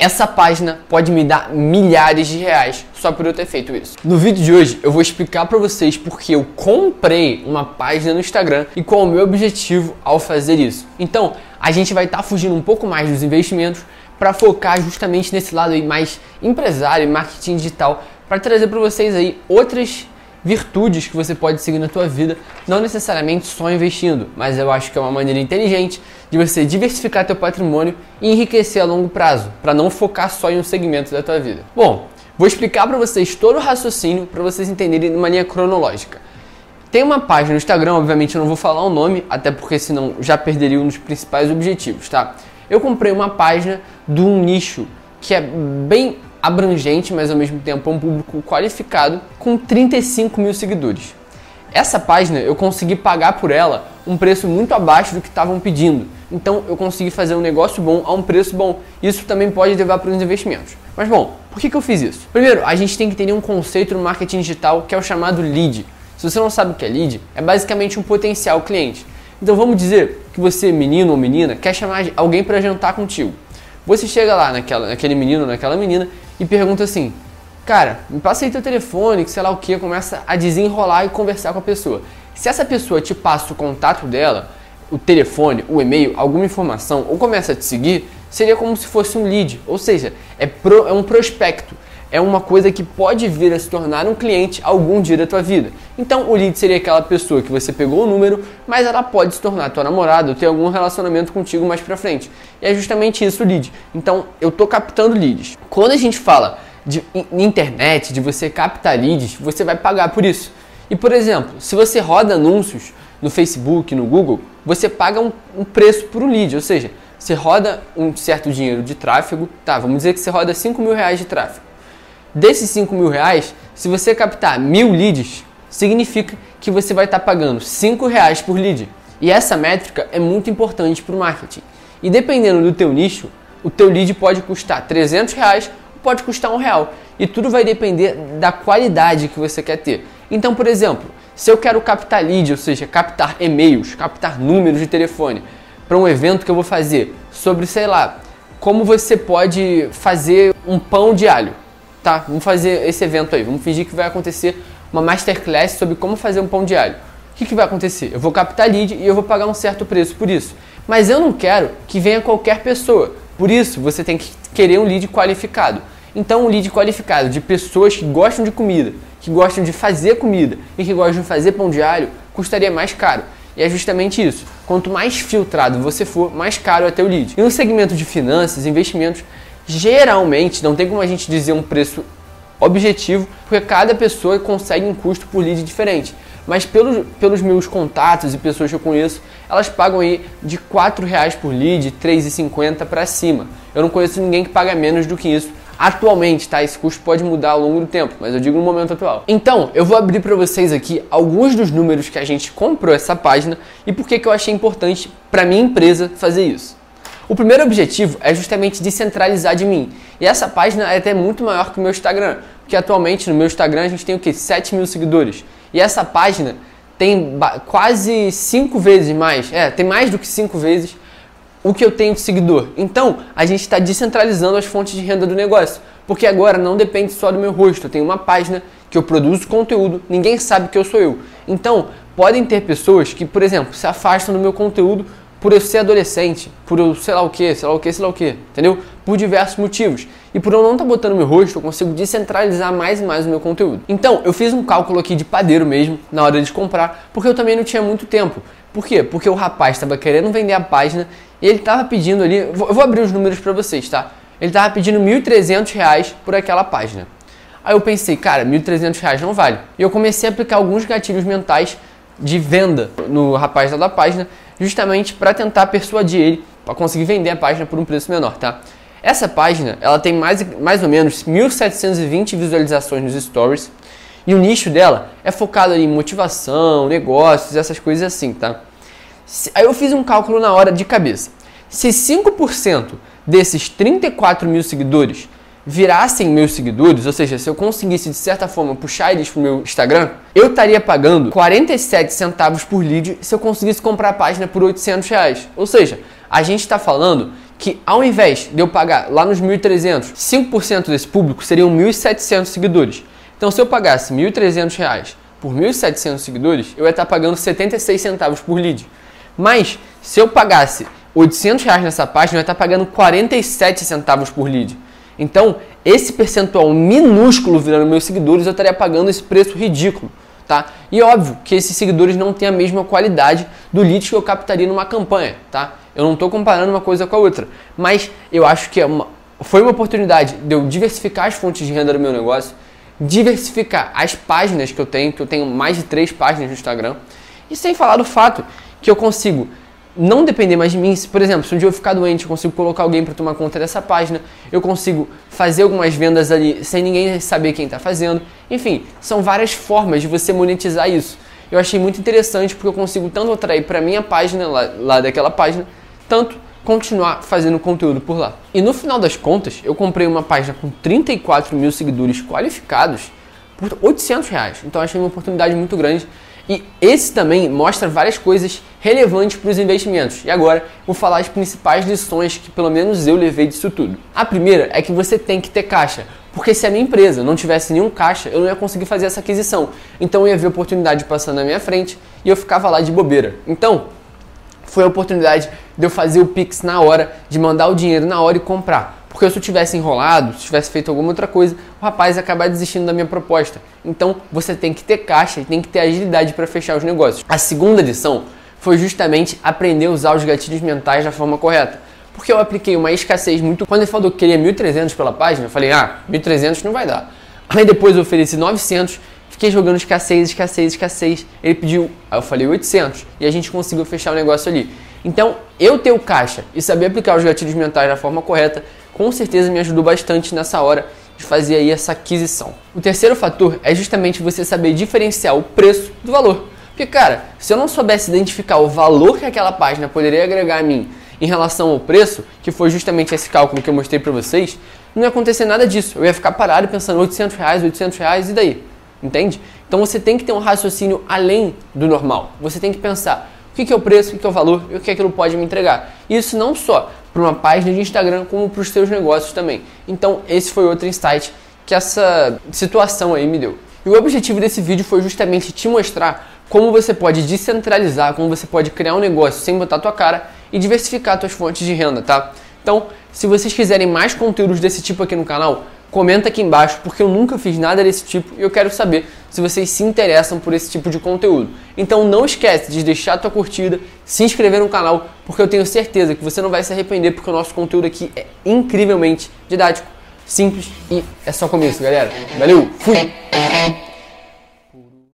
essa página pode me dar milhares de reais só por eu ter feito isso. No vídeo de hoje eu vou explicar para vocês porque eu comprei uma página no Instagram e qual é o meu objetivo ao fazer isso. Então, a gente vai estar tá fugindo um pouco mais dos investimentos para focar justamente nesse lado aí mais empresário e marketing digital para trazer para vocês aí outras virtudes que você pode seguir na tua vida, não necessariamente só investindo, mas eu acho que é uma maneira inteligente de você diversificar teu patrimônio e enriquecer a longo prazo, para não focar só em um segmento da tua vida. Bom, vou explicar para vocês todo o raciocínio para vocês entenderem de uma linha cronológica. Tem uma página no Instagram, obviamente eu não vou falar o nome, até porque senão já perderia um dos principais objetivos, tá? Eu comprei uma página de um nicho que é bem abrangente, mas ao mesmo tempo é um público qualificado, com 35 mil seguidores. Essa página eu consegui pagar por ela um preço muito abaixo do que estavam pedindo. Então eu consegui fazer um negócio bom a um preço bom. Isso também pode levar para os investimentos. Mas bom, por que, que eu fiz isso? Primeiro, a gente tem que entender um conceito no marketing digital que é o chamado lead. Se você não sabe o que é lead, é basicamente um potencial cliente. Então vamos dizer que você, menino ou menina, quer chamar alguém para jantar contigo. Você chega lá naquela, naquele menino, naquela menina e pergunta assim: Cara, me passa aí teu telefone, que sei lá o que, começa a desenrolar e conversar com a pessoa. Se essa pessoa te passa o contato dela, o telefone, o e-mail, alguma informação, ou começa a te seguir, seria como se fosse um lead, ou seja, é, pro, é um prospecto é uma coisa que pode vir a se tornar um cliente algum dia da tua vida. Então, o lead seria aquela pessoa que você pegou o número, mas ela pode se tornar tua namorada ou ter algum relacionamento contigo mais pra frente. E é justamente isso o lead. Então, eu tô captando leads. Quando a gente fala de internet, de você captar leads, você vai pagar por isso. E, por exemplo, se você roda anúncios no Facebook, no Google, você paga um, um preço por um lead, ou seja, você roda um certo dinheiro de tráfego, tá? Vamos dizer que você roda 5 mil reais de tráfego. Desses 5 mil reais, se você captar mil leads, significa que você vai estar pagando 5 reais por lead. E essa métrica é muito importante para o marketing. E dependendo do teu nicho, o teu lead pode custar 300 reais pode custar um real. E tudo vai depender da qualidade que você quer ter. Então, por exemplo, se eu quero captar lead, ou seja, captar e-mails, captar números de telefone para um evento que eu vou fazer sobre, sei lá, como você pode fazer um pão de alho tá, vamos fazer esse evento aí, vamos fingir que vai acontecer uma masterclass sobre como fazer um pão de alho. O que, que vai acontecer? Eu vou captar lead e eu vou pagar um certo preço por isso. Mas eu não quero que venha qualquer pessoa. Por isso, você tem que querer um lead qualificado. Então, um lead qualificado de pessoas que gostam de comida, que gostam de fazer comida e que gostam de fazer pão de alho, custaria mais caro. E é justamente isso. Quanto mais filtrado você for, mais caro é teu lead. E no segmento de finanças, investimentos, geralmente não tem como a gente dizer um preço objetivo, porque cada pessoa consegue um custo por lead diferente. Mas pelos, pelos meus contatos e pessoas que eu conheço, elas pagam aí de R$ reais por lead, R$ 3,50 para cima. Eu não conheço ninguém que paga menos do que isso atualmente, tá? Esse custo pode mudar ao longo do tempo, mas eu digo no momento atual. Então, eu vou abrir para vocês aqui alguns dos números que a gente comprou essa página e por que, eu achei importante para minha empresa fazer isso. O primeiro objetivo é justamente descentralizar de mim. E essa página é até muito maior que o meu Instagram, porque atualmente no meu Instagram a gente tem o que? 7 mil seguidores. E essa página tem quase 5 vezes mais, é, tem mais do que 5 vezes o que eu tenho de seguidor. Então, a gente está descentralizando as fontes de renda do negócio. Porque agora não depende só do meu rosto. Eu tenho uma página que eu produzo conteúdo, ninguém sabe que eu sou eu. Então, podem ter pessoas que, por exemplo, se afastam do meu conteúdo por eu ser adolescente, por eu sei lá o que, sei lá o que, sei lá o que, entendeu? Por diversos motivos. E por eu não estar tá botando meu rosto, eu consigo descentralizar mais e mais o meu conteúdo. Então, eu fiz um cálculo aqui de padeiro mesmo, na hora de comprar, porque eu também não tinha muito tempo. Por quê? Porque o rapaz estava querendo vender a página e ele estava pedindo ali, eu vou abrir os números para vocês, tá? Ele estava pedindo R$ 1.300 por aquela página. Aí eu pensei, cara, R$ 1.300 não vale. E eu comecei a aplicar alguns gatilhos mentais de venda no rapaz da página justamente para tentar persuadir ele para conseguir vender a página por um preço menor, tá? Essa página, ela tem mais, mais ou menos 1720 visualizações nos stories e o nicho dela é focado em motivação, negócios, essas coisas assim, tá? Aí eu fiz um cálculo na hora de cabeça. Se 5% desses 34 mil seguidores virassem meus seguidores, ou seja, se eu conseguisse de certa forma puxar eles pro meu Instagram, eu estaria pagando 47 centavos por lead se eu conseguisse comprar a página por 800 reais. Ou seja, a gente está falando que ao invés de eu pagar lá nos 1.300, 5% desse público seriam 1.700 seguidores. Então se eu pagasse 1.300 reais por 1.700 seguidores, eu ia estar pagando 76 centavos por lead. Mas se eu pagasse 800 reais nessa página, eu ia estar pagando 47 centavos por lead. Então, esse percentual minúsculo virando meus seguidores, eu estaria pagando esse preço ridículo. Tá? E óbvio que esses seguidores não têm a mesma qualidade do lead que eu captaria numa campanha, tá? Eu não estou comparando uma coisa com a outra, mas eu acho que é uma, foi uma oportunidade de eu diversificar as fontes de renda do meu negócio, diversificar as páginas que eu tenho, que eu tenho mais de três páginas no Instagram, e sem falar do fato que eu consigo não depender mais de mim. Por exemplo, se um dia eu ficar doente, eu consigo colocar alguém para tomar conta dessa página, eu consigo fazer algumas vendas ali sem ninguém saber quem está fazendo. Enfim, são várias formas de você monetizar isso. Eu achei muito interessante porque eu consigo tanto atrair para minha página, lá, lá daquela página, tanto continuar fazendo conteúdo por lá. E no final das contas, eu comprei uma página com 34 mil seguidores qualificados por 800 reais. Então achei uma oportunidade muito grande e esse também mostra várias coisas relevantes para os investimentos. E agora vou falar as principais lições que pelo menos eu levei disso tudo. A primeira é que você tem que ter caixa. Porque se a minha empresa não tivesse nenhum caixa, eu não ia conseguir fazer essa aquisição. Então eu ia ver oportunidade passando na minha frente e eu ficava lá de bobeira. Então, foi a oportunidade de eu fazer o Pix na hora, de mandar o dinheiro na hora e comprar. Porque se eu tivesse enrolado, se tivesse feito alguma outra coisa, o rapaz ia acabar desistindo da minha proposta. Então você tem que ter caixa e tem que ter agilidade para fechar os negócios. A segunda lição foi justamente aprender a usar os gatilhos mentais da forma correta. Porque eu apliquei uma escassez muito. Quando ele falou que queria 1.300 pela página, eu falei, ah, 1.300 não vai dar. Aí depois eu ofereci 900, fiquei jogando escassez, escassez, escassez. Ele pediu, aí eu falei 800 e a gente conseguiu fechar o negócio ali. Então, eu ter o caixa e saber aplicar os gatilhos mentais da forma correta com certeza me ajudou bastante nessa hora de fazer aí essa aquisição. O terceiro fator é justamente você saber diferenciar o preço do valor. Porque, cara, se eu não soubesse identificar o valor que aquela página poderia agregar a mim em relação ao preço, que foi justamente esse cálculo que eu mostrei para vocês, não ia acontecer nada disso. Eu ia ficar parado pensando 800 reais, 800 reais e daí? Entende? Então você tem que ter um raciocínio além do normal. Você tem que pensar o que é o preço, o que é o valor e o que aquilo pode me entregar. Isso não só para uma página de Instagram, como para os seus negócios também. Então, esse foi outro insight que essa situação aí me deu. E o objetivo desse vídeo foi justamente te mostrar como você pode descentralizar, como você pode criar um negócio sem botar tua cara e diversificar suas fontes de renda, tá? Então, se vocês quiserem mais conteúdos desse tipo aqui no canal, comenta aqui embaixo, porque eu nunca fiz nada desse tipo e eu quero saber se vocês se interessam por esse tipo de conteúdo. Então não esquece de deixar a tua curtida, se inscrever no canal, porque eu tenho certeza que você não vai se arrepender, porque o nosso conteúdo aqui é incrivelmente didático, simples e é só começo, galera. Valeu, fui!